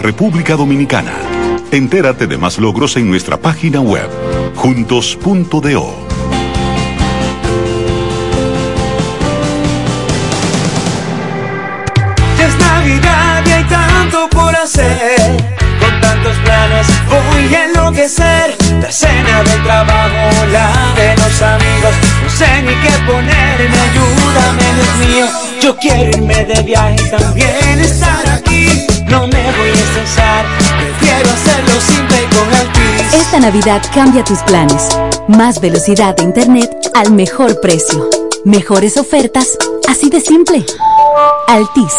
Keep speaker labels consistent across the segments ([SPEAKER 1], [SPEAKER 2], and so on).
[SPEAKER 1] República Dominicana. Entérate de más logros en nuestra página web, juntos.do.
[SPEAKER 2] Es Navidad y hay tanto por hacer. Con tantos planes voy a enloquecer. La cena del trabajo, la de los amigos. No sé ni qué ponerme, ayúdame, Dios mío. Yo quiero irme de viaje también estar prefiero hacerlo simple con Altis.
[SPEAKER 3] Esta Navidad cambia tus planes. Más velocidad de internet al mejor precio. Mejores ofertas, así de simple. Altis.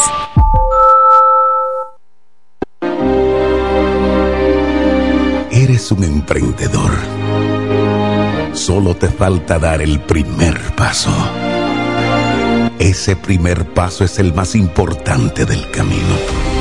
[SPEAKER 4] Eres un emprendedor. Solo te falta dar el primer paso. Ese primer paso es el más importante del camino.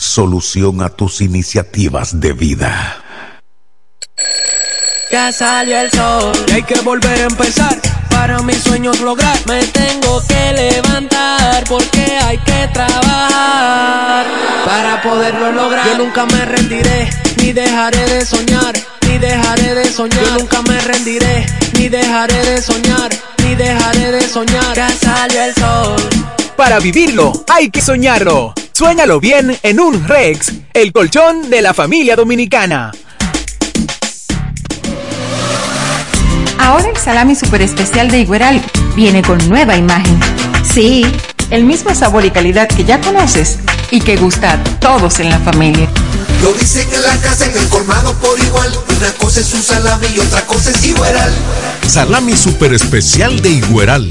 [SPEAKER 4] solución a tus iniciativas de vida.
[SPEAKER 2] Ya salió el sol y hay que volver a empezar. Para mis sueños lograr, me tengo que levantar porque hay que trabajar para poderlo lograr. Yo nunca me rendiré, ni dejaré de soñar, ni dejaré de soñar. Yo nunca me rendiré, ni dejaré de soñar, ni dejaré de soñar. Ya salió el sol.
[SPEAKER 5] Para vivirlo, hay que soñarlo. Suéñalo bien en un Rex, el colchón de la familia dominicana.
[SPEAKER 6] Ahora el salami super especial de Igueral viene con nueva imagen. Sí, el mismo sabor y calidad que ya conoces y que gusta a todos en la familia.
[SPEAKER 7] Lo dicen en la casa, en el colmado por igual. Una cosa es un salami y otra cosa es Igueral.
[SPEAKER 8] Salami super especial de Igueral.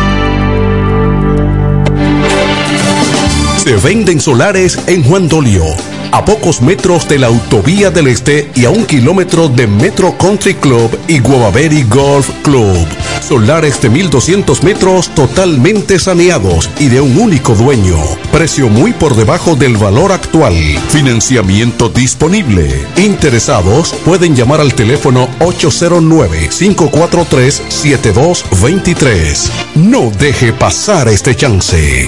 [SPEAKER 8] Se venden solares en Juan Dolio, a pocos metros de la Autovía del Este y a un kilómetro de Metro Country Club y Guavaberi Golf Club. Solares de 1200 metros totalmente saneados y de un único dueño. Precio muy por debajo del valor actual. Financiamiento disponible. Interesados pueden llamar al teléfono 809-543-7223. No deje pasar este chance.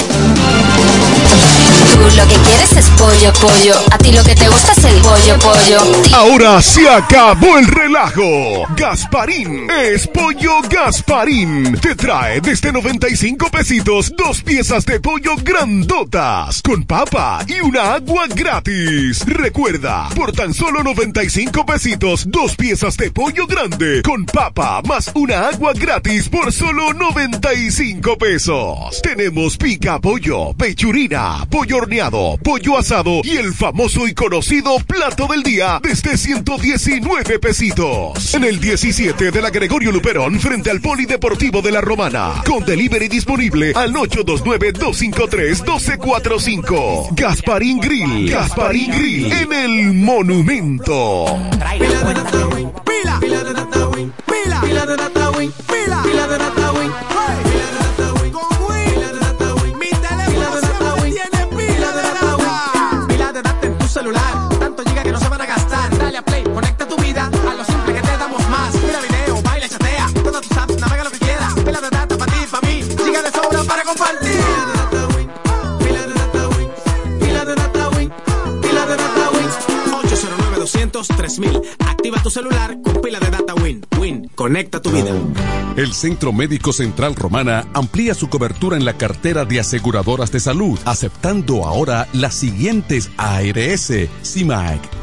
[SPEAKER 9] Lo que quieres es pollo, pollo. A ti lo que te gusta es el pollo, pollo.
[SPEAKER 8] Ahora se acabó el relajo. Gasparín es pollo Gasparín. Te trae desde 95 pesitos dos piezas de pollo grandotas con papa y una agua gratis. Recuerda, por tan solo 95 pesitos, dos piezas de pollo grande con papa más una agua gratis por solo 95 pesos. Tenemos pica pollo, pechurina, pollo pollo asado y el famoso y conocido plato del día desde 119 pesitos. En el 17 de la Gregorio Luperón frente al Polideportivo de la Romana. Con delivery disponible al 829-253-1245. Gasparín Grill. Gasparín Grill en el Monumento.
[SPEAKER 10] 3000. Activa tu celular con pila de data Win. Win, conecta tu vida.
[SPEAKER 8] El Centro Médico Central Romana amplía su cobertura en la cartera de aseguradoras de salud, aceptando ahora las siguientes ARS, CIMAC,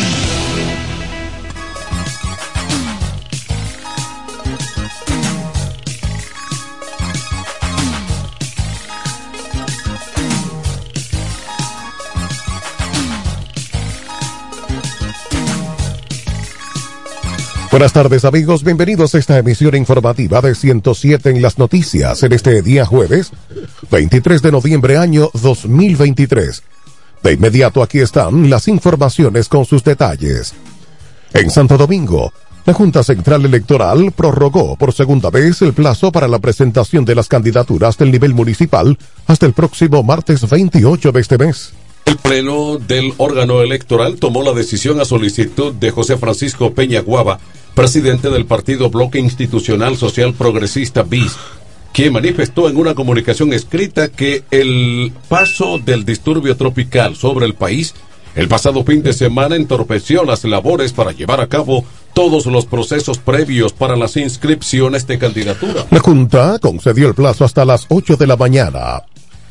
[SPEAKER 11] Buenas tardes amigos, bienvenidos a esta emisión informativa de 107 en las noticias en este día jueves 23 de noviembre año 2023. De inmediato aquí están las informaciones con sus detalles. En Santo Domingo, la Junta Central Electoral prorrogó por segunda vez el plazo para la presentación de las candidaturas del nivel municipal hasta el próximo martes 28 de este mes.
[SPEAKER 12] El Pleno del órgano electoral tomó la decisión a solicitud de José Francisco Peña Guava, presidente del Partido Bloque Institucional Social Progresista BIS, quien manifestó en una comunicación escrita que el paso del disturbio tropical sobre el país el pasado fin de semana entorpeció las labores para llevar a cabo todos los procesos previos para las inscripciones de candidatura.
[SPEAKER 11] La Junta concedió el plazo hasta las 8 de la mañana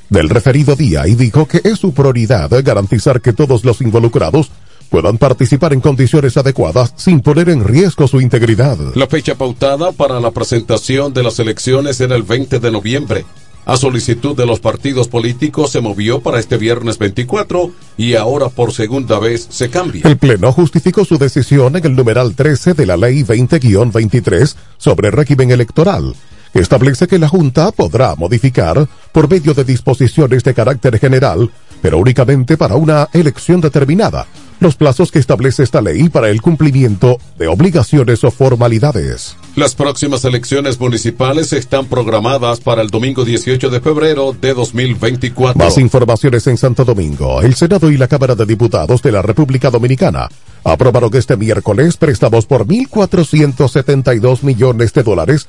[SPEAKER 11] del referido día y dijo que es su prioridad garantizar que todos los involucrados puedan participar en condiciones adecuadas sin poner en riesgo su integridad.
[SPEAKER 12] La fecha pautada para la presentación de las elecciones era el 20 de noviembre. A solicitud de los partidos políticos se movió para este viernes 24 y ahora por segunda vez se cambia.
[SPEAKER 11] El Pleno justificó su decisión en el numeral 13 de la Ley 20-23 sobre régimen electoral establece que la Junta podrá modificar, por medio de disposiciones de carácter general, pero únicamente para una elección determinada, los plazos que establece esta ley para el cumplimiento de obligaciones o formalidades.
[SPEAKER 12] Las próximas elecciones municipales están programadas para el domingo 18 de febrero de 2024.
[SPEAKER 11] Más informaciones en Santo Domingo. El Senado y la Cámara de Diputados de la República Dominicana aprobaron este miércoles préstamos por 1.472 millones de dólares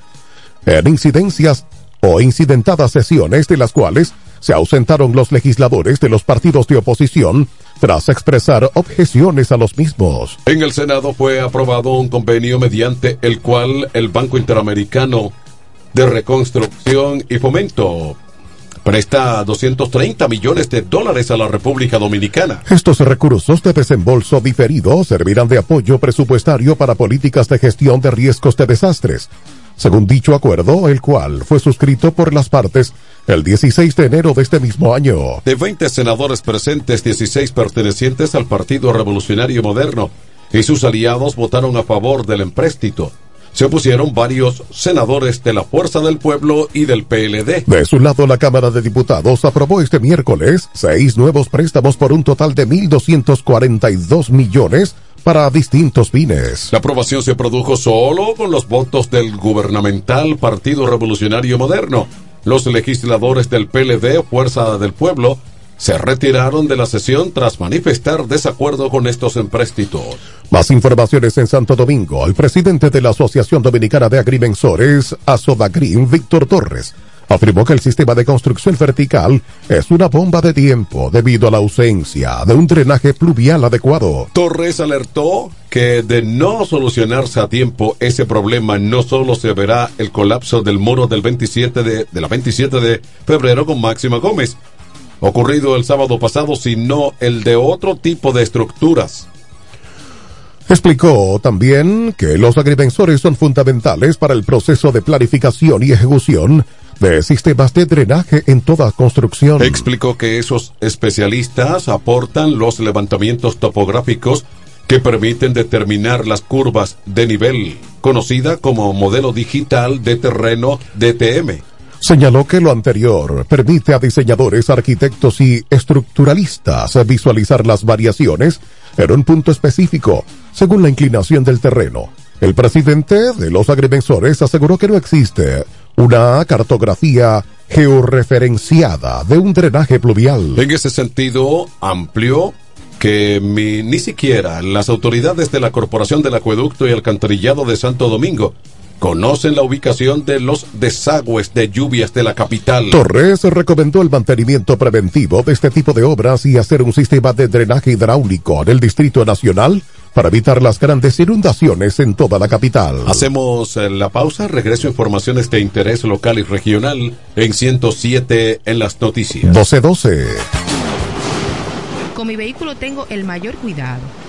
[SPEAKER 11] en incidencias o incidentadas sesiones de las cuales se ausentaron los legisladores de los partidos de oposición tras expresar objeciones a los mismos.
[SPEAKER 12] En el Senado fue aprobado un convenio mediante el cual el Banco Interamericano de Reconstrucción y Fomento presta 230 millones de dólares a la República Dominicana.
[SPEAKER 11] Estos recursos de desembolso diferido servirán de apoyo presupuestario para políticas de gestión de riesgos de desastres según dicho acuerdo, el cual fue suscrito por las partes el 16 de enero de este mismo año.
[SPEAKER 12] De 20 senadores presentes, 16 pertenecientes al Partido Revolucionario Moderno y sus aliados votaron a favor del empréstito. Se opusieron varios senadores de la Fuerza del Pueblo y del PLD.
[SPEAKER 11] De su lado, la Cámara de Diputados aprobó este miércoles seis nuevos préstamos por un total de 1.242 millones para distintos fines.
[SPEAKER 12] La aprobación se produjo solo con los votos del gubernamental Partido Revolucionario Moderno. Los legisladores del PLD, Fuerza del Pueblo, se retiraron de la sesión tras manifestar desacuerdo con estos empréstitos.
[SPEAKER 11] Más informaciones en Santo Domingo. El presidente de la Asociación Dominicana de Agrimensores, Asodagrim, Víctor Torres, afirmó que el sistema de construcción vertical es una bomba de tiempo debido a la ausencia de un drenaje pluvial adecuado.
[SPEAKER 12] Torres alertó que de no solucionarse a tiempo ese problema no solo se verá el colapso del muro del 27 de, de la 27 de febrero con Máxima Gómez, ocurrido el sábado pasado, sino el de otro tipo de estructuras.
[SPEAKER 11] Explicó también que los agrimensores son fundamentales para el proceso de planificación y ejecución de sistemas de drenaje en toda construcción.
[SPEAKER 12] Explicó que esos especialistas aportan los levantamientos topográficos que permiten determinar las curvas de nivel, conocida como modelo digital de terreno DTM.
[SPEAKER 11] Señaló que lo anterior permite a diseñadores, arquitectos y estructuralistas visualizar las variaciones en un punto específico, según la inclinación del terreno. El presidente de los agrimensores aseguró que no existe una cartografía georreferenciada de un drenaje pluvial.
[SPEAKER 12] En ese sentido, amplió que ni siquiera las autoridades de la Corporación del Acueducto y Alcantarillado de Santo Domingo conocen la ubicación de los desagües de lluvias de la capital.
[SPEAKER 11] Torres recomendó el mantenimiento preventivo de este tipo de obras y hacer un sistema de drenaje hidráulico en el Distrito Nacional para evitar las grandes inundaciones en toda la capital.
[SPEAKER 12] Hacemos eh, la pausa, regreso a informaciones de interés local y regional en 107 en las noticias.
[SPEAKER 11] 1212.
[SPEAKER 13] Con mi vehículo tengo el mayor cuidado.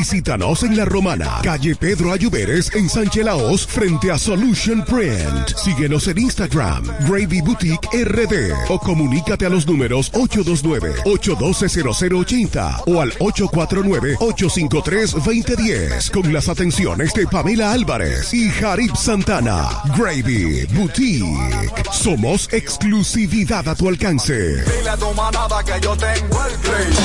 [SPEAKER 14] Visítanos en La Romana, calle Pedro Ayuberes en Sánchez Laos, frente a Solution Print. Síguenos en Instagram, Gravy Boutique RD o comunícate a los números 829-812-0080 o al 849-853-2010 con las atenciones de Pamela Álvarez y Jarib Santana. Gravy Boutique. Somos exclusividad a tu alcance.
[SPEAKER 7] Dile a tu manada que yo tengo el gravy.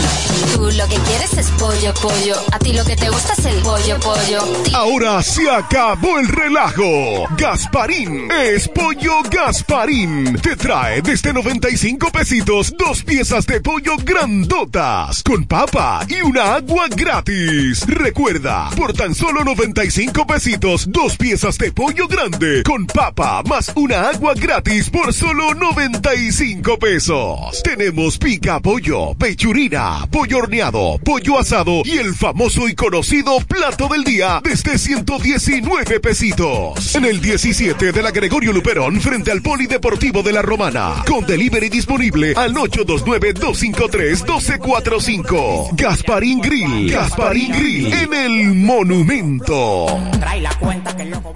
[SPEAKER 9] Tú lo que quieres es pollo, pollo. A ti lo que te gusta el pollo, pollo.
[SPEAKER 14] Ahora se acabó el relajo. Gasparín es pollo Gasparín. Te trae desde 95 pesitos dos piezas de pollo grandotas con papa y una agua gratis. Recuerda, por tan solo 95 pesitos, dos piezas de pollo grande con papa más una agua gratis por solo 95 pesos. Tenemos pica pollo, pechurina, pollo horneado, pollo asado y el famoso y conocido plato del día desde 119 pesitos. En el 17 de la Gregorio Luperón frente al Polideportivo de la Romana. Con delivery disponible al 829-253-1245. Gasparín Grill. Gasparín Grill en el Monumento.
[SPEAKER 15] Trae la cuenta que el loco.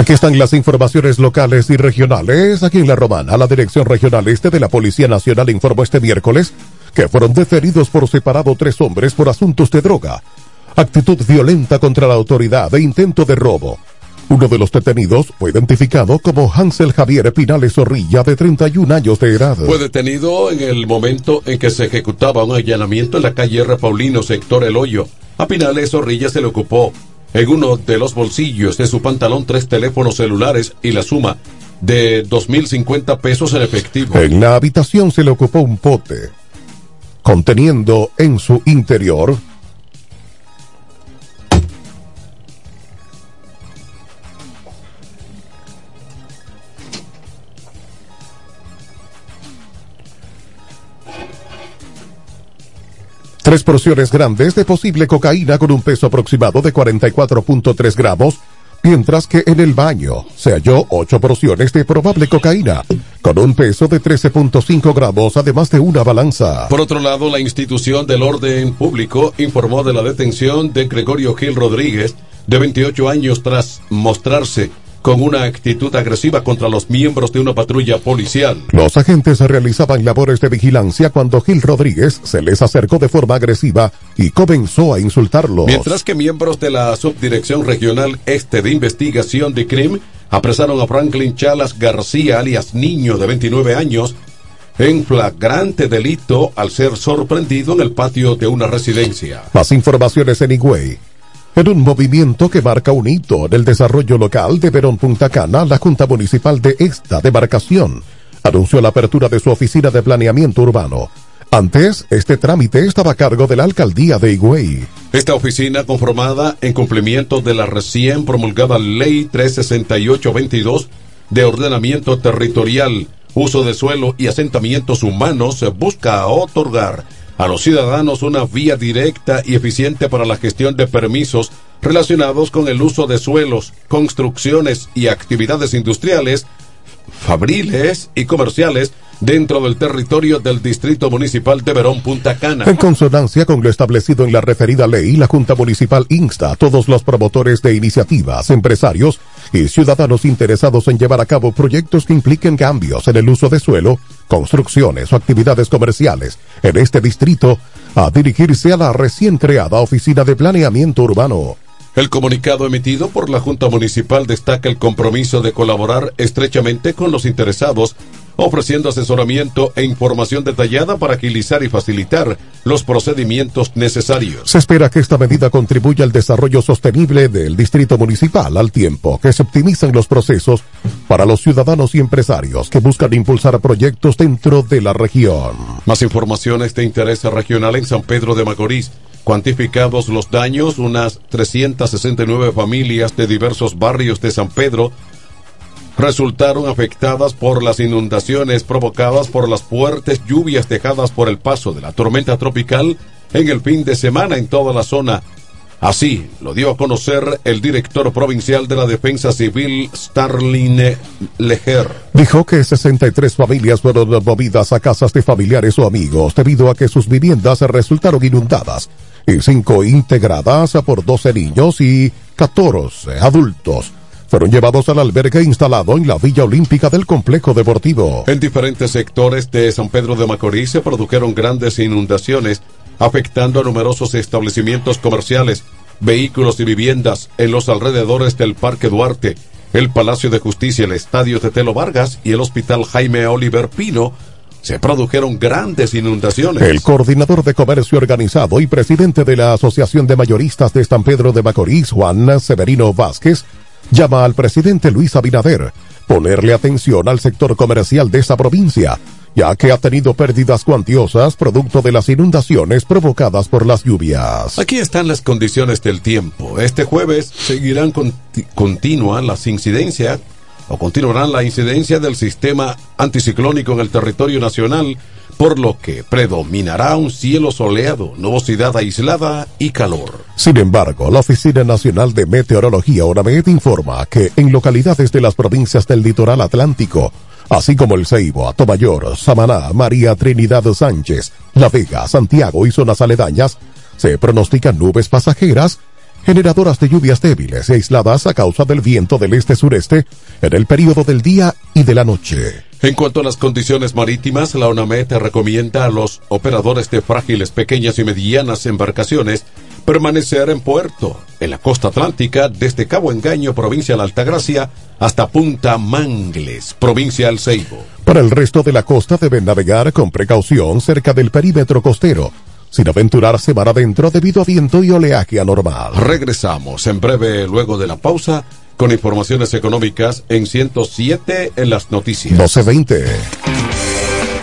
[SPEAKER 11] Aquí están las informaciones locales y regionales. Aquí en La Romana, la Dirección Regional Este de la Policía Nacional informó este miércoles que fueron detenidos por separado tres hombres por asuntos de droga, actitud violenta contra la autoridad e intento de robo. Uno de los detenidos fue identificado como Hansel Javier Pinales Zorrilla, de 31 años de edad.
[SPEAKER 12] Fue detenido en el momento en que se ejecutaba un allanamiento en la calle R. Paulino, sector El Hoyo. A Pinales Zorrilla se le ocupó en uno de los bolsillos de su pantalón tres teléfonos celulares y la suma de 2.050 pesos en efectivo.
[SPEAKER 11] En la habitación se le ocupó un pote conteniendo en su interior Tres porciones grandes de posible cocaína con un peso aproximado de 44.3 gramos, mientras que en el baño se halló ocho porciones de probable cocaína con un peso de 13.5 gramos, además de una balanza.
[SPEAKER 12] Por otro lado, la institución del orden público informó de la detención de Gregorio Gil Rodríguez, de 28 años, tras mostrarse con una actitud agresiva contra los miembros de una patrulla policial.
[SPEAKER 11] Los agentes realizaban labores de vigilancia cuando Gil Rodríguez se les acercó de forma agresiva y comenzó a insultarlos.
[SPEAKER 12] Mientras que miembros de la Subdirección Regional Este de Investigación de Crimen apresaron a Franklin Chalas García, alias Niño, de 29 años, en flagrante delito al ser sorprendido en el patio de una residencia.
[SPEAKER 11] Más informaciones en Higüey. En un movimiento que marca un hito en el desarrollo local de Verón Punta Cana, la Junta Municipal de esta demarcación anunció la apertura de su oficina de planeamiento urbano. Antes, este trámite estaba a cargo de la alcaldía de Higüey.
[SPEAKER 12] Esta oficina, conformada en cumplimiento de la recién promulgada Ley 368-22 de ordenamiento territorial, uso de suelo y asentamientos humanos, busca otorgar a los ciudadanos una vía directa y eficiente para la gestión de permisos relacionados con el uso de suelos, construcciones y actividades industriales, fabriles y comerciales dentro del territorio del Distrito Municipal de Verón Punta Cana.
[SPEAKER 11] En consonancia con lo establecido en la referida ley, la Junta Municipal insta a todos los promotores de iniciativas, empresarios y ciudadanos interesados en llevar a cabo proyectos que impliquen cambios en el uso de suelo, construcciones o actividades comerciales en este distrito a dirigirse a la recién creada Oficina de Planeamiento Urbano.
[SPEAKER 12] El comunicado emitido por la Junta Municipal destaca el compromiso de colaborar estrechamente con los interesados, ofreciendo asesoramiento e información detallada para agilizar y facilitar los procedimientos necesarios.
[SPEAKER 11] Se espera que esta medida contribuya al desarrollo sostenible del distrito municipal al tiempo que se optimizan los procesos para los ciudadanos y empresarios que buscan impulsar proyectos dentro de la región.
[SPEAKER 12] Más informaciones de interés regional en San Pedro de Macorís. Cuantificados los daños, unas 369 familias de diversos barrios de San Pedro resultaron afectadas por las inundaciones provocadas por las fuertes lluvias dejadas por el paso de la tormenta tropical en el fin de semana en toda la zona. Así lo dio a conocer el director provincial de la Defensa Civil, Starling Leger.
[SPEAKER 11] Dijo que 63 familias fueron movidas a casas de familiares o amigos debido a que sus viviendas resultaron inundadas y cinco integradas por 12 niños y 14 adultos fueron llevados al albergue instalado en la Villa Olímpica del Complejo Deportivo.
[SPEAKER 12] En diferentes sectores de San Pedro de Macorís se produjeron grandes inundaciones, afectando a numerosos establecimientos comerciales, vehículos y viviendas en los alrededores del Parque Duarte, el Palacio de Justicia, el Estadio Tetelo Vargas y el Hospital Jaime Oliver Pino, se produjeron grandes inundaciones.
[SPEAKER 11] El coordinador de comercio organizado y presidente de la Asociación de Mayoristas de San Pedro de Macorís, Juan Severino Vázquez, llama al presidente Luis Abinader ponerle atención al sector comercial de esa provincia
[SPEAKER 14] ya que ha tenido pérdidas cuantiosas producto de las inundaciones provocadas por las lluvias.
[SPEAKER 12] Aquí están las condiciones del tiempo. Este jueves seguirán conti continua las incidencias o continuarán la incidencia del sistema anticiclónico en el territorio nacional, por lo que predominará un cielo soleado, nubosidad aislada y calor.
[SPEAKER 14] Sin embargo, la Oficina Nacional de Meteorología ONAMED informa que en localidades de las provincias del litoral atlántico, así como el Ceibo, Atomayor, Samaná, María Trinidad Sánchez, La Vega, Santiago y zonas aledañas, se pronostican nubes pasajeras generadoras de lluvias débiles y aisladas a causa del viento del este-sureste en el periodo del día y de la noche.
[SPEAKER 12] En cuanto a las condiciones marítimas, la ONAMET recomienda a los operadores de frágiles, pequeñas y medianas embarcaciones permanecer en puerto, en la costa atlántica, desde Cabo Engaño, provincia de Altagracia, hasta Punta Mangles, provincia del Ceibo.
[SPEAKER 14] Para el resto de la costa deben navegar con precaución cerca del perímetro costero, sin aventurarse mar adentro debido a viento y oleaje anormal.
[SPEAKER 12] Regresamos en breve luego de la pausa con informaciones económicas en 107 en las noticias.
[SPEAKER 14] 1220.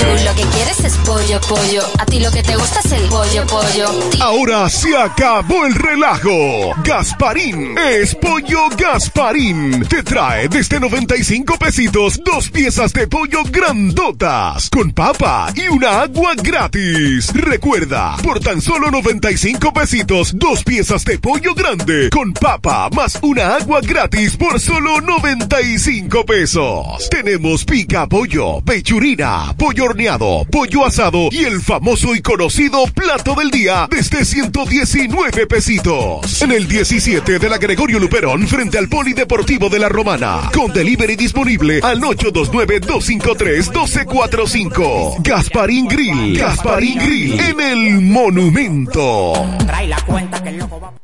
[SPEAKER 9] Tú lo que quieres es pollo, pollo. A ti lo que te gusta es el pollo, pollo.
[SPEAKER 14] Ahora se acabó el relajo. Gasparín es pollo Gasparín. Te trae desde 95 pesitos dos piezas de pollo grandotas con papa y una agua gratis. Recuerda, por tan solo 95 pesitos dos piezas de pollo grande con papa más una agua gratis por solo 95 pesos. Tenemos pica pollo, pechurina, pollo pollo asado y el famoso y conocido plato del día desde 119 pesitos. En el 17 de la Gregorio Luperón frente al Polideportivo de la Romana. Con delivery disponible al 829-253-1245. Gasparín Grill. Gasparín Grill en el Monumento.
[SPEAKER 15] Trae la cuenta que el loco.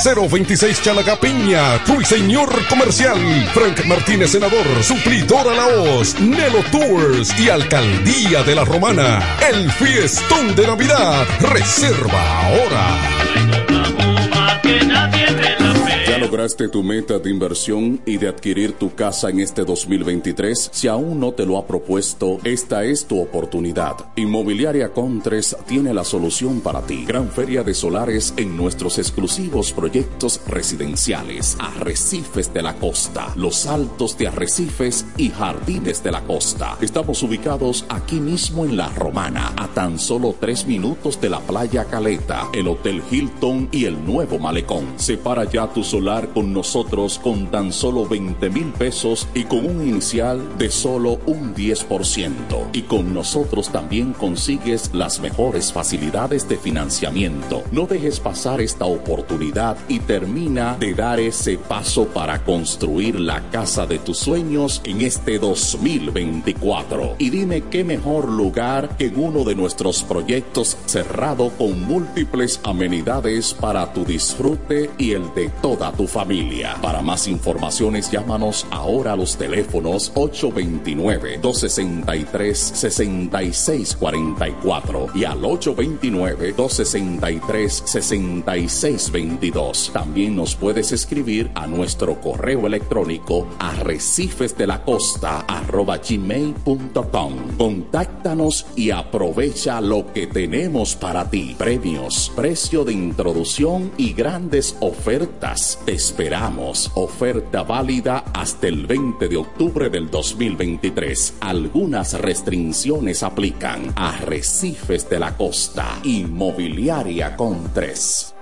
[SPEAKER 8] 026 Chalagapiña, Ruiseñor Comercial, Frank Martínez Senador, Suplidor a la Hoz, Nelo Tours y Alcaldía de la Romana. El fiestón de Navidad. Reserva ahora.
[SPEAKER 16] ¿Ya lograste tu meta de inversión y de adquirir tu casa en este 2023? Si aún no te lo ha propuesto, esta es tu oportunidad. Inmobiliaria Contres tiene la solución para ti. Gran feria de solares en nuestros exclusivos proyectos residenciales. Arrecifes de la Costa, Los Altos de Arrecifes y Jardines de la Costa. Estamos ubicados aquí mismo en La Romana, a tan solo tres minutos de la playa Caleta, el Hotel Hilton y el Nuevo Malecón. Separa ya tu solar con nosotros con tan solo 20 mil pesos y con un inicial de solo un 10%. Y con nosotros también consigues las mejores facilidades de financiamiento. No dejes pasar esta oportunidad y termina de dar ese paso para construir la casa de tus sueños en este 2024. Y dime qué mejor lugar que en uno de nuestros proyectos cerrado con múltiples amenidades para tu disfrute y el de toda tu familia. Para más informaciones llámanos ahora a los teléfonos 829-263-6644 y al 829-263-6622. También nos puedes escribir a nuestro correo electrónico arrecifes de la costa arroba gmail.com. Contáctanos y aprovecha lo que tenemos para ti. Premios, precio de introducción y grandes ofertas. Esperamos. Oferta válida hasta el 20 de octubre del 2023. Algunas restricciones aplican. Arrecifes de la costa. Inmobiliaria con 3.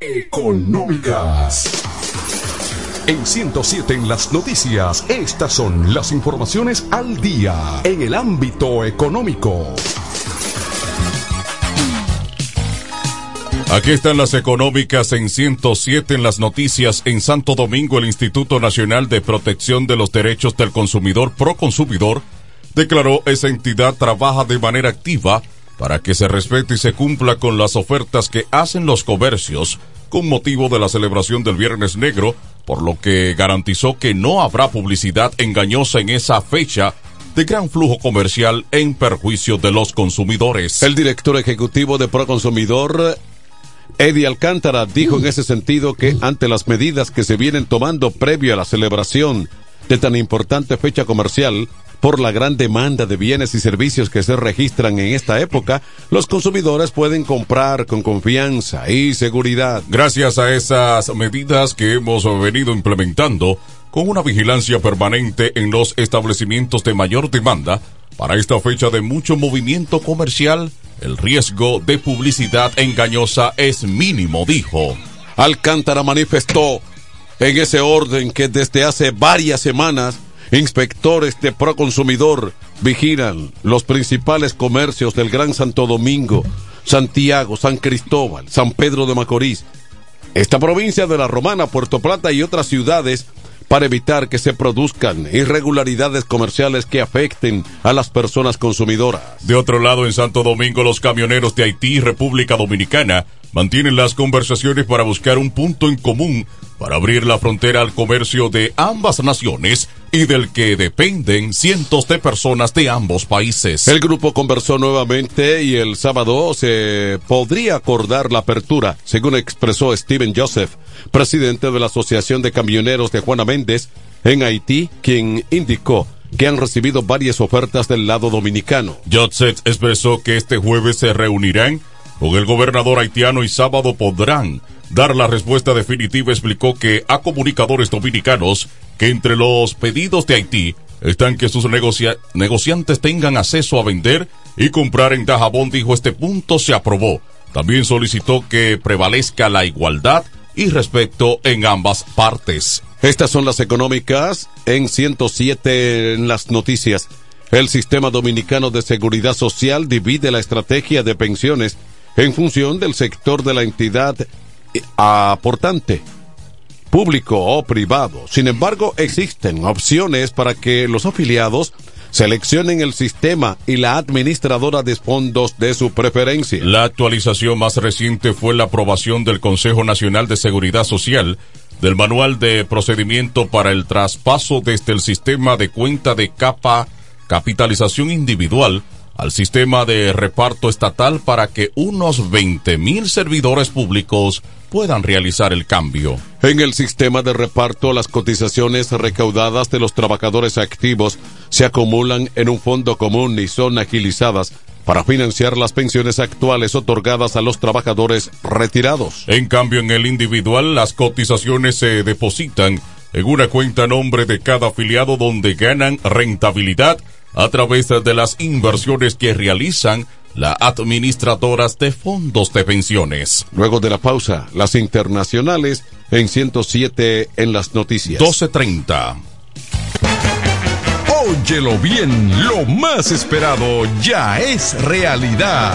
[SPEAKER 14] Económicas. En 107 en las noticias, estas son las informaciones al día en el ámbito económico.
[SPEAKER 17] Aquí están las económicas en 107 en las noticias. En Santo Domingo, el Instituto Nacional de Protección de los Derechos del Consumidor, Proconsumidor, declaró esa entidad trabaja de manera activa para que se respete y se cumpla con las ofertas que hacen los comercios con motivo de la celebración del Viernes Negro, por lo que garantizó que no habrá publicidad engañosa en esa fecha de gran flujo comercial en perjuicio de los consumidores.
[SPEAKER 12] El director ejecutivo de Proconsumidor, Eddie Alcántara, dijo en ese sentido que ante las medidas que se vienen tomando previo a la celebración de tan importante fecha comercial, por la gran demanda de bienes y servicios que se registran en esta época, los consumidores pueden comprar con confianza y seguridad.
[SPEAKER 17] Gracias a esas medidas que hemos venido implementando, con una vigilancia permanente en los establecimientos de mayor demanda, para esta fecha de mucho movimiento comercial, el riesgo de publicidad engañosa es mínimo, dijo.
[SPEAKER 12] Alcántara manifestó en ese orden que desde hace varias semanas Inspectores de Proconsumidor vigilan los principales comercios del Gran Santo Domingo, Santiago, San Cristóbal, San Pedro de Macorís, esta provincia de la Romana, Puerto Plata y otras ciudades para evitar que se produzcan irregularidades comerciales que afecten a las personas consumidoras.
[SPEAKER 17] De otro lado, en Santo Domingo, los camioneros de Haití y República Dominicana mantienen las conversaciones para buscar un punto en común para abrir la frontera al comercio de ambas naciones y del que dependen cientos de personas de ambos países.
[SPEAKER 12] El grupo conversó nuevamente y el sábado se podría acordar la apertura, según expresó Steven Joseph, presidente de la Asociación de Camioneros de Juana Méndez en Haití, quien indicó que han recibido varias ofertas del lado dominicano.
[SPEAKER 17] Joseph expresó que este jueves se reunirán con el gobernador haitiano y sábado podrán dar la respuesta definitiva. Explicó que a comunicadores dominicanos que entre los pedidos de Haití están que sus negociantes tengan acceso a vender y comprar en Dajabón, dijo este punto se aprobó. También solicitó que prevalezca la igualdad y respeto en ambas partes.
[SPEAKER 12] Estas son las económicas en 107 en las noticias. El sistema dominicano de seguridad social divide la estrategia de pensiones en función del sector de la entidad aportante público o privado. Sin embargo, existen opciones para que los afiliados seleccionen el sistema y la administradora de fondos de su preferencia.
[SPEAKER 17] La actualización más reciente fue la aprobación del Consejo Nacional de Seguridad Social del Manual de Procedimiento para el traspaso desde el sistema de cuenta de capa capitalización individual al sistema de reparto estatal para que unos 20 mil servidores públicos puedan realizar el cambio.
[SPEAKER 12] En el sistema de reparto, las cotizaciones recaudadas de los trabajadores activos se acumulan en un fondo común y son agilizadas para financiar las pensiones actuales otorgadas a los trabajadores retirados.
[SPEAKER 17] En cambio, en el individual, las cotizaciones se depositan en una cuenta a nombre de cada afiliado donde ganan rentabilidad a través de las inversiones que realizan la administradoras de fondos de pensiones.
[SPEAKER 12] Luego de la pausa, las internacionales en 107 en las noticias.
[SPEAKER 17] 12.30.
[SPEAKER 14] Óyelo bien, lo más esperado ya es realidad.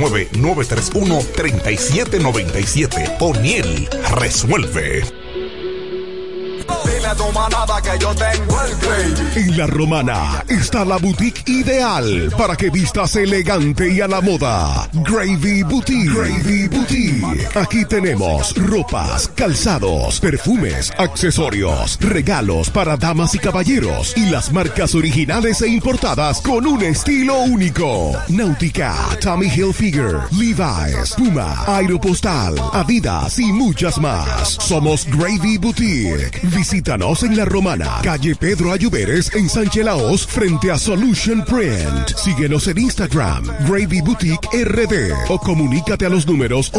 [SPEAKER 11] 809-931-3797. O'Neill resuelve.
[SPEAKER 7] Que yo tengo el.
[SPEAKER 14] En La Romana está la boutique ideal para que vistas elegante y a la moda. Gravy Boutique. Gravy Boutique. Aquí tenemos ropas, calzados, perfumes, accesorios, regalos para damas y caballeros y las marcas originales e importadas con un estilo único. Náutica, Tommy Hilfiger, Levi's, Puma, Aeropostal, Adidas y muchas más. Somos Gravy Boutique. Visítanos en La Romana, calle Pedro Ayuberes en Sánchez Laos, frente a Solution Print. Síguenos en Instagram, Gravy Boutique RD o comunícate a los números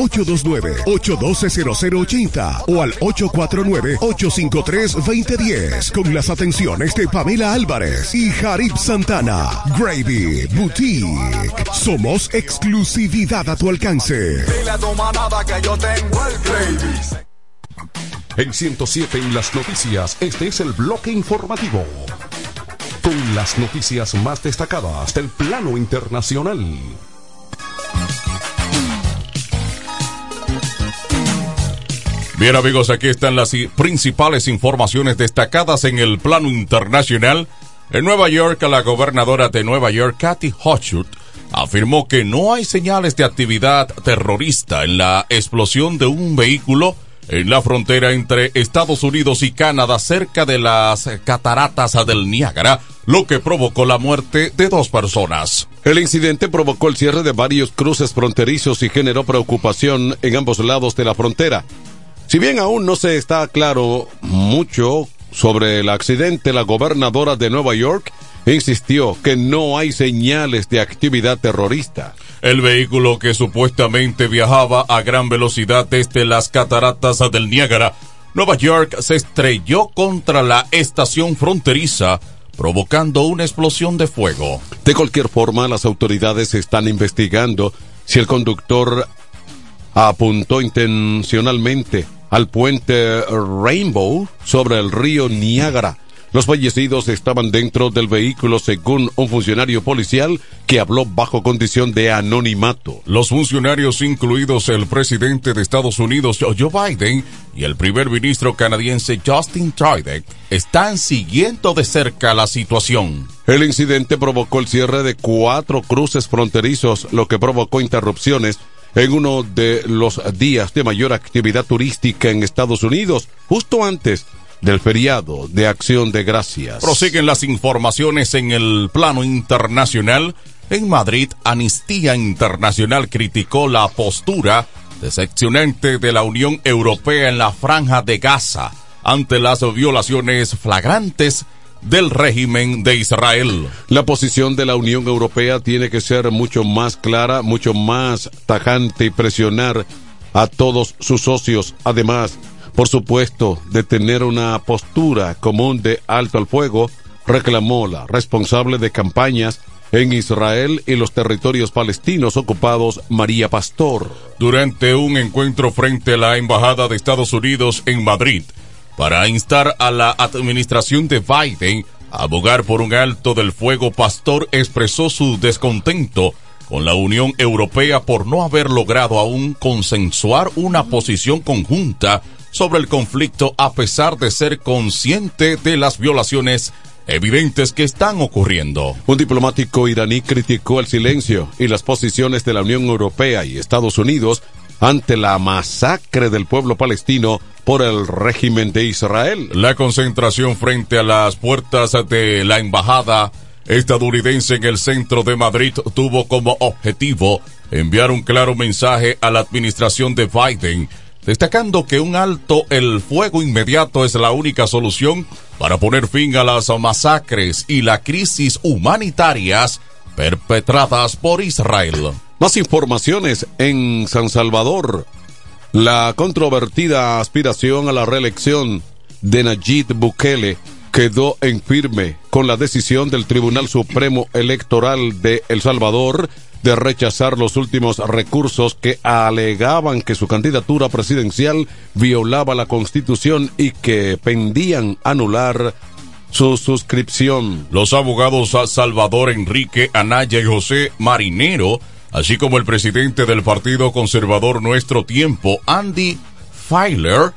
[SPEAKER 14] 829-812-0080 o al 849-853-2010 con las atenciones de Pamela Álvarez y Jarib Santana. Gravy Boutique. Somos exclusividad a tu alcance.
[SPEAKER 7] Dile a tu manada que yo tengo el Gravy.
[SPEAKER 14] En 107 en las noticias, este es el bloque informativo. Con las noticias más destacadas del plano internacional.
[SPEAKER 17] Bien amigos, aquí están las principales informaciones destacadas en el plano internacional. En Nueva York, la gobernadora de Nueva York, Kathy Hochul, afirmó que no hay señales de actividad terrorista en la explosión de un vehículo en la frontera entre Estados Unidos y Canadá cerca de las cataratas del Niágara, lo que provocó la muerte de dos personas.
[SPEAKER 12] El incidente provocó el cierre de varios cruces fronterizos y generó preocupación en ambos lados de la frontera. Si bien aún no se está claro mucho sobre el accidente, la gobernadora de Nueva York insistió que no hay señales de actividad terrorista.
[SPEAKER 17] El vehículo que supuestamente viajaba a gran velocidad desde las cataratas del Niágara, Nueva York, se estrelló contra la estación fronteriza, provocando una explosión de fuego.
[SPEAKER 12] De cualquier forma, las autoridades están investigando si el conductor apuntó intencionalmente al puente Rainbow sobre el río Niágara. Los fallecidos estaban dentro del vehículo según un funcionario policial que habló bajo condición de anonimato.
[SPEAKER 17] Los funcionarios, incluidos el presidente de Estados Unidos, Joe Biden, y el primer ministro canadiense Justin Trudeau, están siguiendo de cerca la situación.
[SPEAKER 12] El incidente provocó el cierre de cuatro cruces fronterizos, lo que provocó interrupciones en uno de los días de mayor actividad turística en Estados Unidos, justo antes del feriado de Acción de Gracias.
[SPEAKER 17] Prosiguen las informaciones en el plano internacional. En Madrid, Amnistía Internacional criticó la postura decepcionante de la Unión Europea en la franja de Gaza ante las violaciones flagrantes del régimen de Israel.
[SPEAKER 12] La posición de la Unión Europea tiene que ser mucho más clara, mucho más tajante y presionar a todos sus socios. Además, por supuesto, de tener una postura común de alto al fuego, reclamó la responsable de campañas en Israel y los territorios palestinos ocupados, María Pastor.
[SPEAKER 17] Durante un encuentro frente a la Embajada de Estados Unidos en Madrid, para instar a la administración de Biden a abogar por un alto del fuego, Pastor expresó su descontento con la Unión Europea por no haber logrado aún consensuar una posición conjunta sobre el conflicto a pesar de ser consciente de las violaciones evidentes que están ocurriendo.
[SPEAKER 12] Un diplomático iraní criticó el silencio y las posiciones de la Unión Europea y Estados Unidos ante la masacre del pueblo palestino por el régimen de Israel.
[SPEAKER 17] La concentración frente a las puertas de la embajada estadounidense en el centro de Madrid tuvo como objetivo enviar un claro mensaje a la administración de Biden destacando que un alto el fuego inmediato es la única solución para poner fin a las masacres y la crisis humanitarias perpetradas por Israel.
[SPEAKER 12] Más informaciones en San Salvador. La controvertida aspiración a la reelección de Nayib Bukele quedó en firme con la decisión del Tribunal Supremo Electoral de El Salvador de rechazar los últimos recursos que alegaban que su candidatura presidencial violaba la constitución y que pendían anular su suscripción.
[SPEAKER 17] Los abogados Salvador Enrique Anaya y José Marinero, así como el presidente del Partido Conservador Nuestro Tiempo, Andy Filer,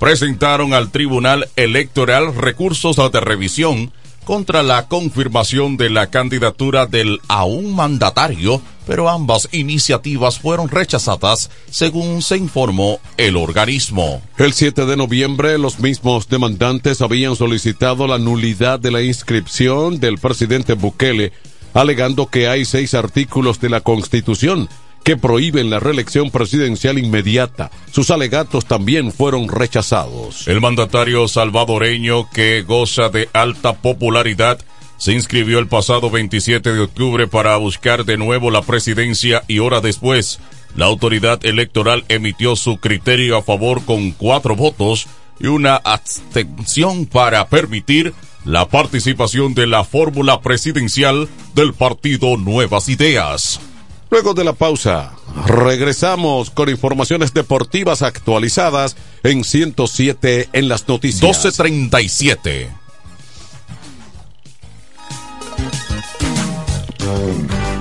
[SPEAKER 17] presentaron al Tribunal Electoral recursos de revisión contra la confirmación de la candidatura del aún mandatario, pero ambas iniciativas fueron rechazadas, según se informó el organismo.
[SPEAKER 12] El 7 de noviembre, los mismos demandantes habían solicitado la nulidad de la inscripción del presidente Bukele, alegando que hay seis artículos de la Constitución que prohíben la reelección presidencial inmediata. Sus alegatos también fueron rechazados.
[SPEAKER 17] El mandatario salvadoreño, que goza de alta popularidad, se inscribió el pasado 27 de octubre para buscar de nuevo la presidencia y hora después, la autoridad electoral emitió su criterio a favor con cuatro votos y una abstención para permitir la participación de la fórmula presidencial del partido Nuevas Ideas.
[SPEAKER 12] Luego de la pausa, regresamos con informaciones deportivas actualizadas en 107 en las noticias.
[SPEAKER 17] 1237.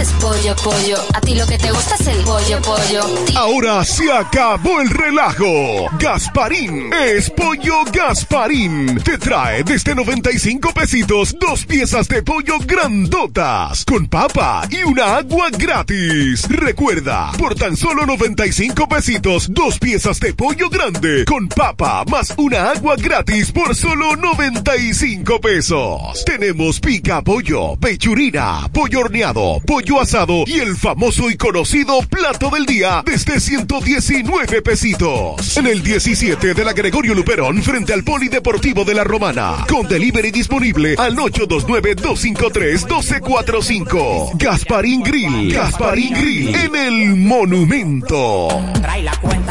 [SPEAKER 9] Es pollo, pollo. A ti lo que te gusta es el pollo, pollo.
[SPEAKER 14] Ahora se acabó el relajo. Gasparín es pollo Gasparín. Te trae desde 95 pesitos dos piezas de pollo grandotas con papa y una agua gratis. Recuerda, por tan solo 95 pesitos dos piezas de pollo grande con papa más una agua gratis por solo 95 pesos. Tenemos pica pollo, pechurina, pollo horneado, pollo asado y el famoso y conocido plato del día desde 119 pesitos. En el 17 de la Gregorio Luperón frente al Polideportivo de la Romana. Con delivery disponible al 829-253-1245. Gasparín Grill. Gasparín Grill en el Monumento.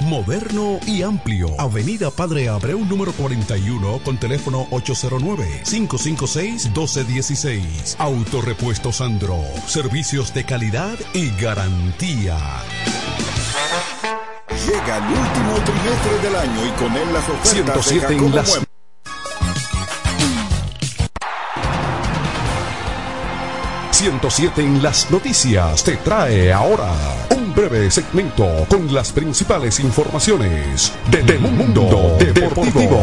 [SPEAKER 8] Moderno y amplio. Avenida Padre Abreu número 41 con teléfono 809-556-1216. Autorepuesto Sandro. Servicios de calidad y garantía.
[SPEAKER 18] Llega el último trimestre del año y con él las ofertas
[SPEAKER 8] 107
[SPEAKER 18] de
[SPEAKER 8] en las-
[SPEAKER 14] 107 en las noticias te trae ahora un breve segmento con las principales informaciones del mundo deportivo.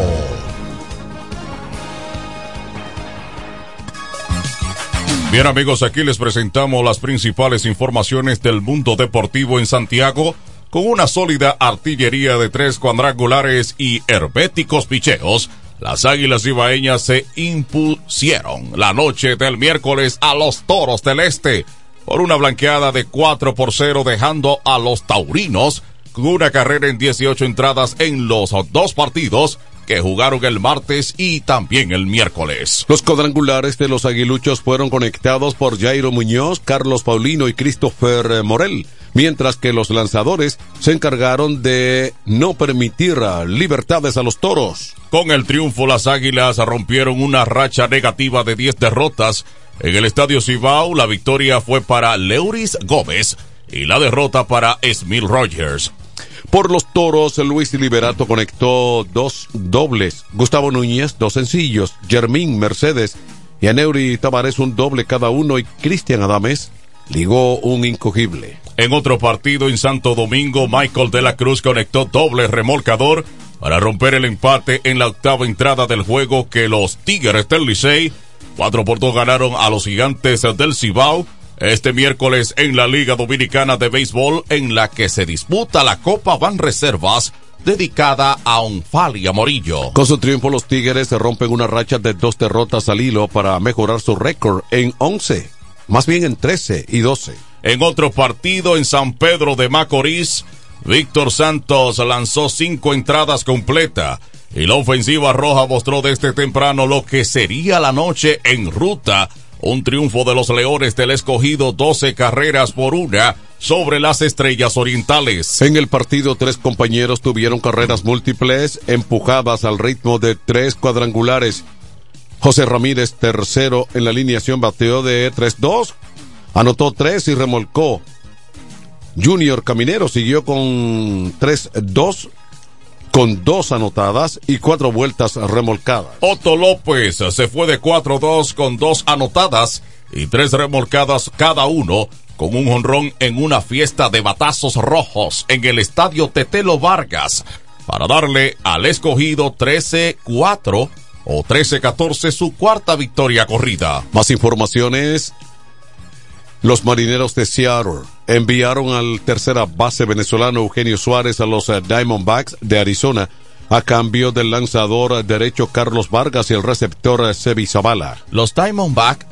[SPEAKER 17] Bien amigos, aquí les presentamos las principales informaciones del mundo deportivo en Santiago con una sólida artillería de tres cuadrangulares y herméticos picheos. Las águilas ibaeñas se impusieron la noche del miércoles a los toros del este por una blanqueada de 4 por 0 dejando a los taurinos con una carrera en 18 entradas en los dos partidos que jugaron el martes y también el miércoles.
[SPEAKER 12] Los cuadrangulares de los aguiluchos fueron conectados por Jairo Muñoz, Carlos Paulino y Christopher Morel, mientras que los lanzadores se encargaron de no permitir libertades a los toros.
[SPEAKER 17] Con el triunfo, las Águilas rompieron una racha negativa de 10 derrotas. En el Estadio Cibao, la victoria fue para Leuris Gómez y la derrota para Smil Rogers.
[SPEAKER 12] Por los toros, Luis Liberato conectó dos dobles. Gustavo Núñez, dos sencillos. Germín Mercedes y Aneuri Tavares un doble cada uno y Cristian Adames ligó un incogible.
[SPEAKER 17] En otro partido en Santo Domingo, Michael de la Cruz conectó doble remolcador para romper el empate en la octava entrada del juego que los Tigres del Licey 4 por 2 ganaron a los gigantes del Cibao este miércoles en la Liga Dominicana de Béisbol en la que se disputa la Copa Van Reservas dedicada a Onfalia Morillo.
[SPEAKER 12] Con su triunfo, los Tigres se rompen una racha de dos derrotas al hilo para mejorar su récord en 11, más bien en 13 y 12.
[SPEAKER 17] En otro partido en San Pedro de Macorís, Víctor Santos lanzó cinco entradas completas y la ofensiva roja mostró desde temprano lo que sería la noche en ruta. Un triunfo de los Leones del Escogido 12 carreras por una sobre las Estrellas Orientales.
[SPEAKER 12] En el partido, tres compañeros tuvieron carreras múltiples empujadas al ritmo de tres cuadrangulares. José Ramírez, tercero en la alineación, bateó de 3-2, anotó tres y remolcó. Junior Caminero siguió con 3-2, con dos anotadas y cuatro vueltas remolcadas.
[SPEAKER 17] Otto López se fue de 4-2 con dos anotadas y tres remolcadas cada uno con un honrón en una fiesta de batazos rojos en el estadio Tetelo Vargas para darle al escogido 13-4 o 13-14 su cuarta victoria corrida.
[SPEAKER 12] Más informaciones. Los marineros de Seattle enviaron al tercera base venezolano Eugenio Suárez a los eh, Diamondbacks de Arizona a cambio del lanzador derecho Carlos Vargas y el receptor eh, Sebi Zavala.
[SPEAKER 17] Los Diamondbacks,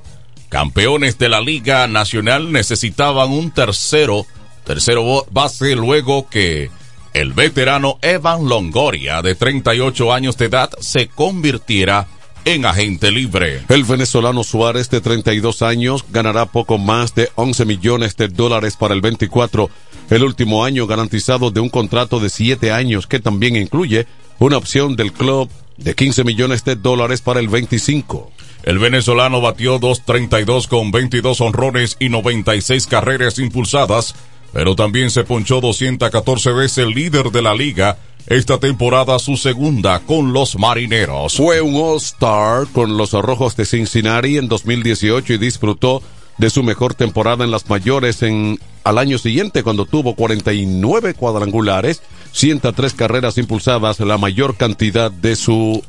[SPEAKER 17] campeones de la Liga Nacional, necesitaban un tercero, tercero base luego que el veterano Evan Longoria, de 38 años de edad, se convirtiera en agente libre.
[SPEAKER 12] El venezolano Suárez, de 32 años, ganará poco más de 11 millones de dólares para el 24, el último año garantizado de un contrato de 7 años que también incluye una opción del club de 15 millones de dólares para el 25.
[SPEAKER 17] El venezolano batió 2.32 con 22 honrones y 96 carreras impulsadas, pero también se ponchó 214 veces el líder de la liga, esta temporada su segunda con los marineros.
[SPEAKER 12] Fue un All-Star con los Rojos de Cincinnati en 2018 y disfrutó de su mejor temporada en las mayores en al año siguiente cuando tuvo 49 cuadrangulares, 103 carreras impulsadas, la mayor cantidad de su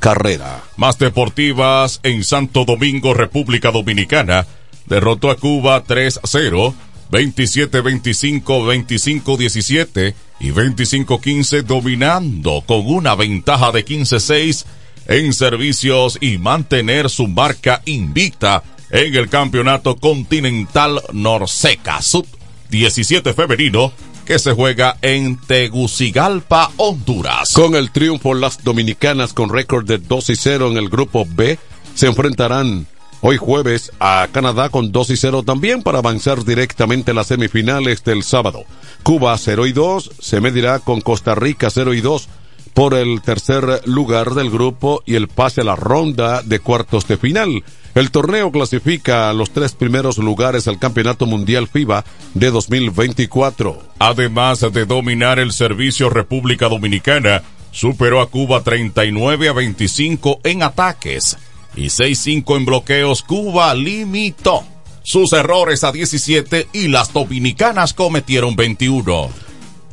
[SPEAKER 12] carrera.
[SPEAKER 17] Más deportivas en Santo Domingo, República Dominicana. Derrotó a Cuba 3-0, 27-25, 25-17 y 25-15 dominando con una ventaja de 15-6 en servicios y mantener su marca invicta en el Campeonato Continental Norseca Sub 17 femenino que se juega en Tegucigalpa, Honduras.
[SPEAKER 12] Con el triunfo, las dominicanas con récord de 2 y 0 en el grupo B se enfrentarán hoy jueves a Canadá con 2 y 0 también para avanzar directamente a las semifinales del sábado. Cuba 0 y 2 se medirá con Costa Rica 0 y 2 por el tercer lugar del grupo y el pase a la ronda de cuartos de final. El torneo clasifica a los tres primeros lugares al Campeonato Mundial FIBA de 2024.
[SPEAKER 17] Además de dominar el servicio República Dominicana, superó a Cuba 39 a 25 en ataques y 6-5 en bloqueos. Cuba limitó sus errores a 17 y las dominicanas cometieron 21.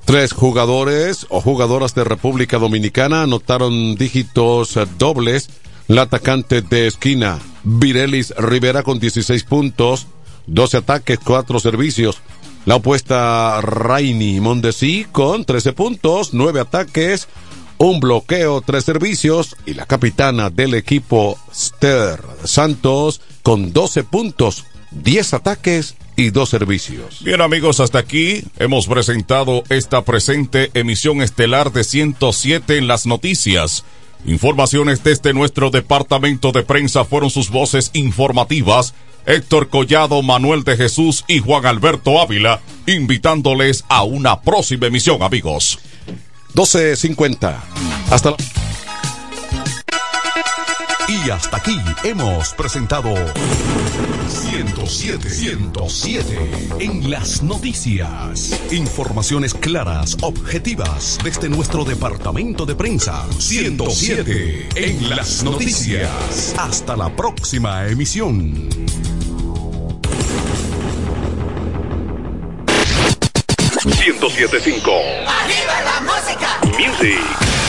[SPEAKER 12] Tres jugadores o jugadoras de República Dominicana anotaron dígitos dobles. La atacante de esquina, Virelis Rivera con 16 puntos, 12 ataques, 4 servicios. La opuesta Raini Mondesi con 13 puntos, 9 ataques, un bloqueo, 3 servicios. Y la capitana del equipo, Ster Santos, con 12 puntos, 10 ataques y dos servicios.
[SPEAKER 17] Bien amigos, hasta aquí hemos presentado esta presente emisión estelar de 107 en las noticias. Informaciones desde nuestro departamento de prensa fueron sus voces informativas. Héctor Collado, Manuel de Jesús y Juan Alberto Ávila, invitándoles a una próxima emisión, amigos.
[SPEAKER 12] 12.50. Hasta la...
[SPEAKER 8] Y hasta aquí hemos presentado 107, 107 en las noticias. Informaciones claras, objetivas desde nuestro departamento de prensa. 107 en las noticias. Hasta la próxima emisión.
[SPEAKER 14] ¡107.5!
[SPEAKER 7] ¡Arriba la música!
[SPEAKER 14] Music.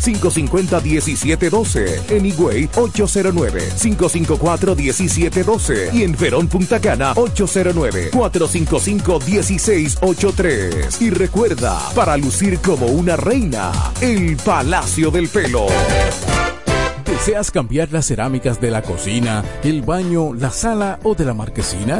[SPEAKER 19] 550-1712. En Higüey, 809-554-1712. Y en Verón Punta Cana, 809-455-1683. Y recuerda, para lucir como una reina, el Palacio del Pelo.
[SPEAKER 20] ¿Deseas cambiar las cerámicas de la cocina, el baño, la sala o de la marquesina?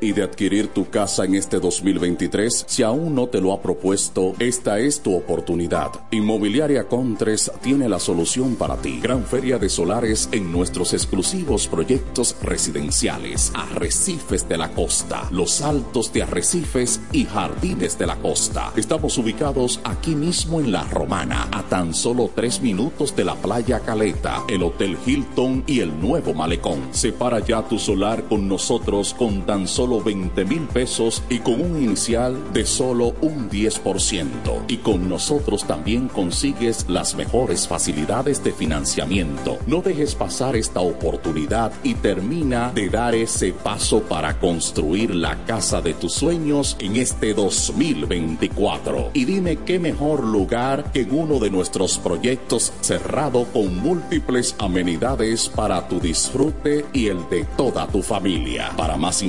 [SPEAKER 16] y de adquirir tu casa en este 2023? Si aún no te lo ha propuesto, esta es tu oportunidad. Inmobiliaria Contres tiene la solución para ti. Gran feria de solares en nuestros exclusivos proyectos residenciales. Arrecifes de la Costa, Los Altos de Arrecifes y Jardines de la Costa. Estamos ubicados aquí mismo en La Romana, a tan solo tres minutos de la playa Caleta, el Hotel Hilton y el nuevo Malecón. Separa ya tu solar con nosotros con tan solo 20 mil pesos y con un inicial de solo un 10%. Y con nosotros también consigues las mejores facilidades de financiamiento. No dejes pasar esta oportunidad y termina de dar ese paso para construir la casa de tus sueños en este 2024. Y dime qué mejor lugar que en uno de nuestros proyectos cerrado con múltiples amenidades para tu disfrute y el de toda tu familia. Para más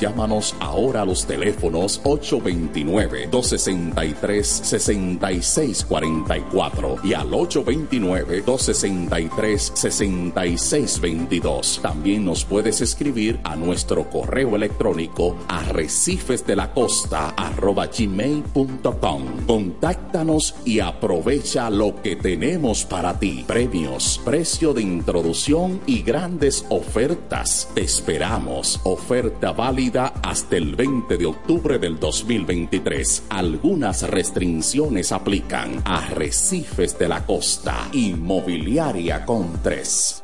[SPEAKER 16] llámanos ahora a los teléfonos 829-263-6644 y al 829-263-6622. También nos puedes escribir a nuestro correo electrónico gmail.com. Contáctanos y aprovecha lo que tenemos para ti. Premios, precio de introducción y grandes ofertas. Te esperamos. Oferta válida hasta el 20 de octubre del 2023. Algunas restricciones aplican. Arrecifes de la Costa. Inmobiliaria con 3.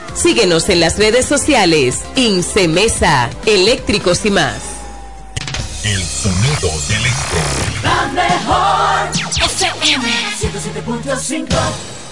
[SPEAKER 21] Síguenos en las redes sociales. Incemesa, eléctricos y más.
[SPEAKER 22] El sonido del este.
[SPEAKER 23] La mejor FM 107.5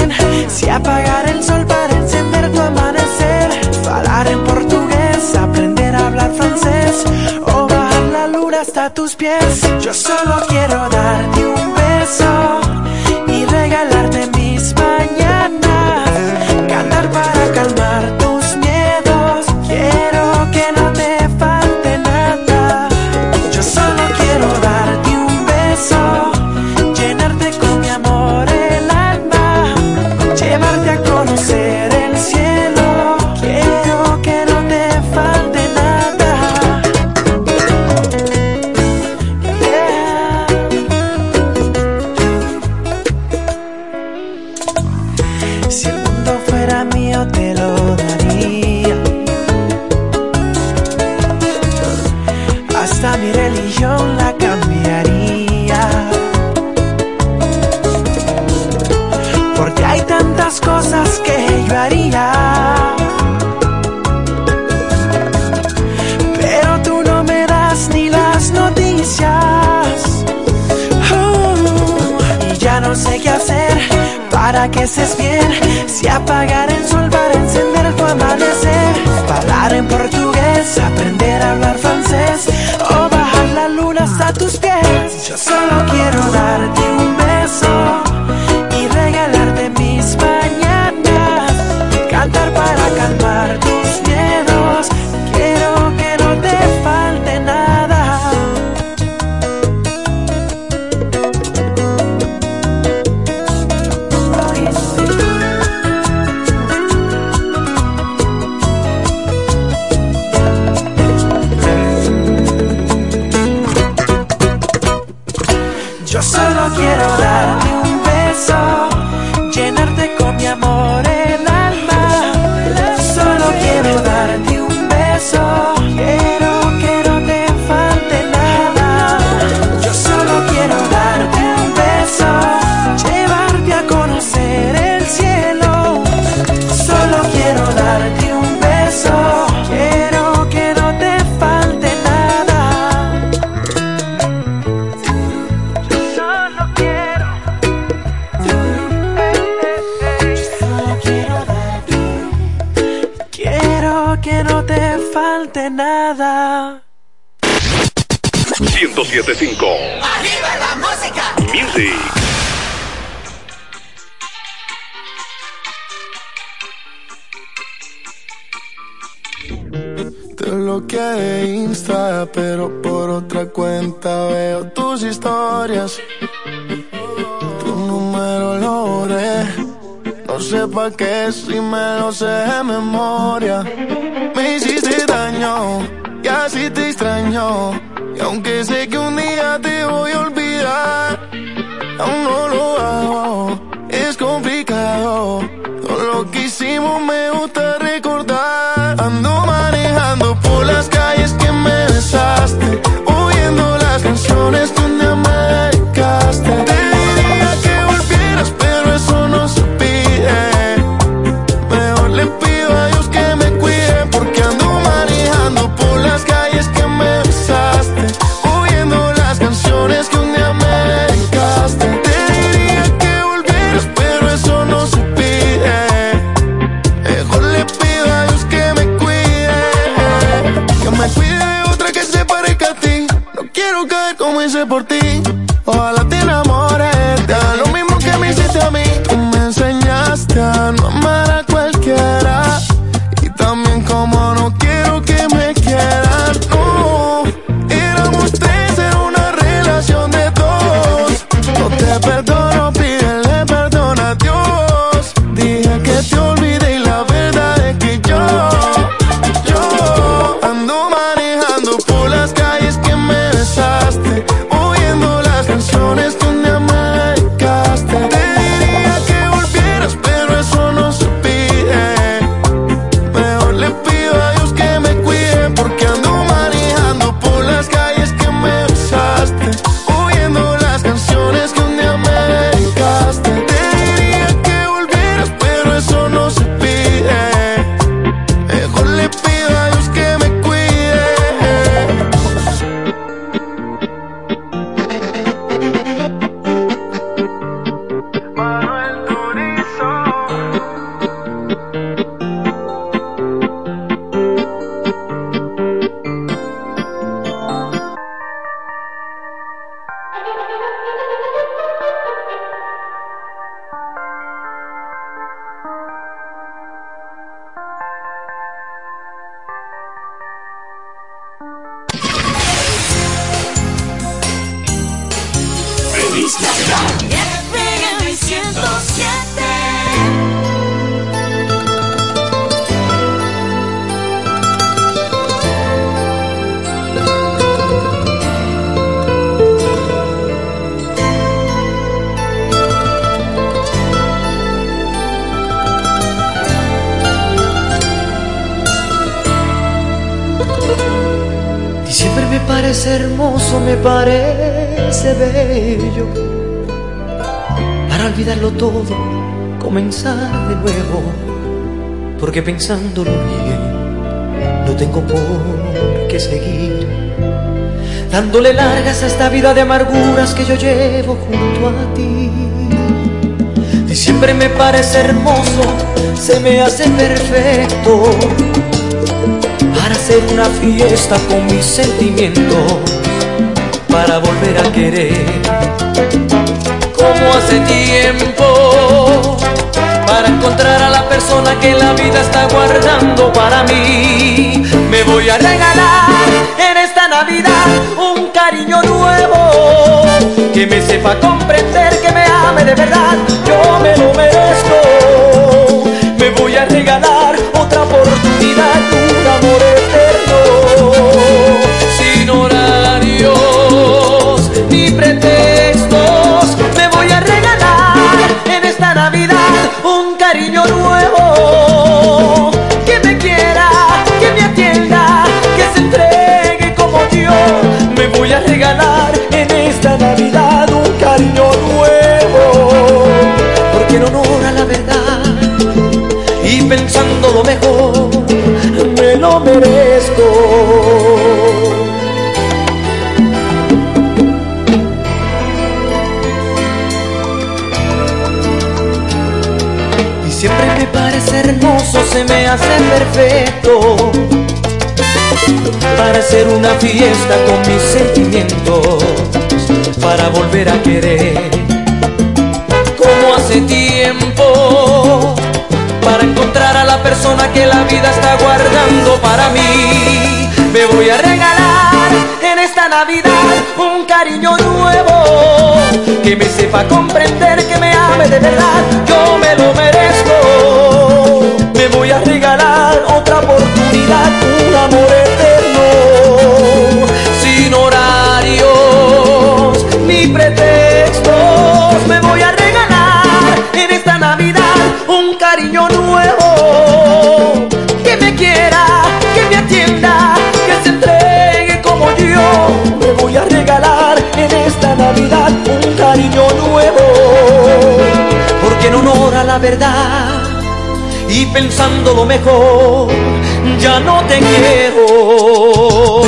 [SPEAKER 24] Si apagar el sol para encender tu amanecer. Hablar en portugués, aprender a hablar francés. O bajar la luna hasta tus pies. Yo solo quiero darte un
[SPEAKER 25] pa' si me lo sé de memoria. Me hiciste daño y así te extraño. Y aunque sé que
[SPEAKER 26] parece hermoso, me parece bello. Para olvidarlo todo, comenzar de nuevo. Porque pensándolo bien, no tengo por qué seguir. Dándole largas a esta vida de amarguras que yo llevo junto a ti. Diciembre me parece hermoso, se me hace perfecto hacer una fiesta con mis sentimientos, para volver a querer como hace tiempo, para encontrar a la persona que la vida está guardando para mí. Me voy a regalar en esta Navidad un cariño nuevo, que me sepa comprender, que me ame de verdad, yo me lo merezco. Me voy a regalar otra oportunidad, Un cariño nuevo, que me quiera, que me atienda, que se entregue como yo. Me voy a regalar en esta Navidad un cariño nuevo, porque en honor a la verdad y pensando lo mejor me lo merezco. Hermoso, se me hace perfecto para hacer una fiesta con mis sentimientos, para volver a querer como hace tiempo para encontrar a la persona que la vida está guardando para mí. Me voy a regalar en esta Navidad un cariño nuevo que me sepa comprender, que me ame de verdad. Yo me lo merezco. Voy a regalar otra oportunidad, un amor eterno, sin horarios ni pretextos. Me voy a regalar en esta Navidad un cariño nuevo que me quiera, que me atienda, que se entregue como yo. Me voy a regalar en esta Navidad un cariño nuevo, porque en honor a la verdad y pensando lo mejor, ya no te quiero.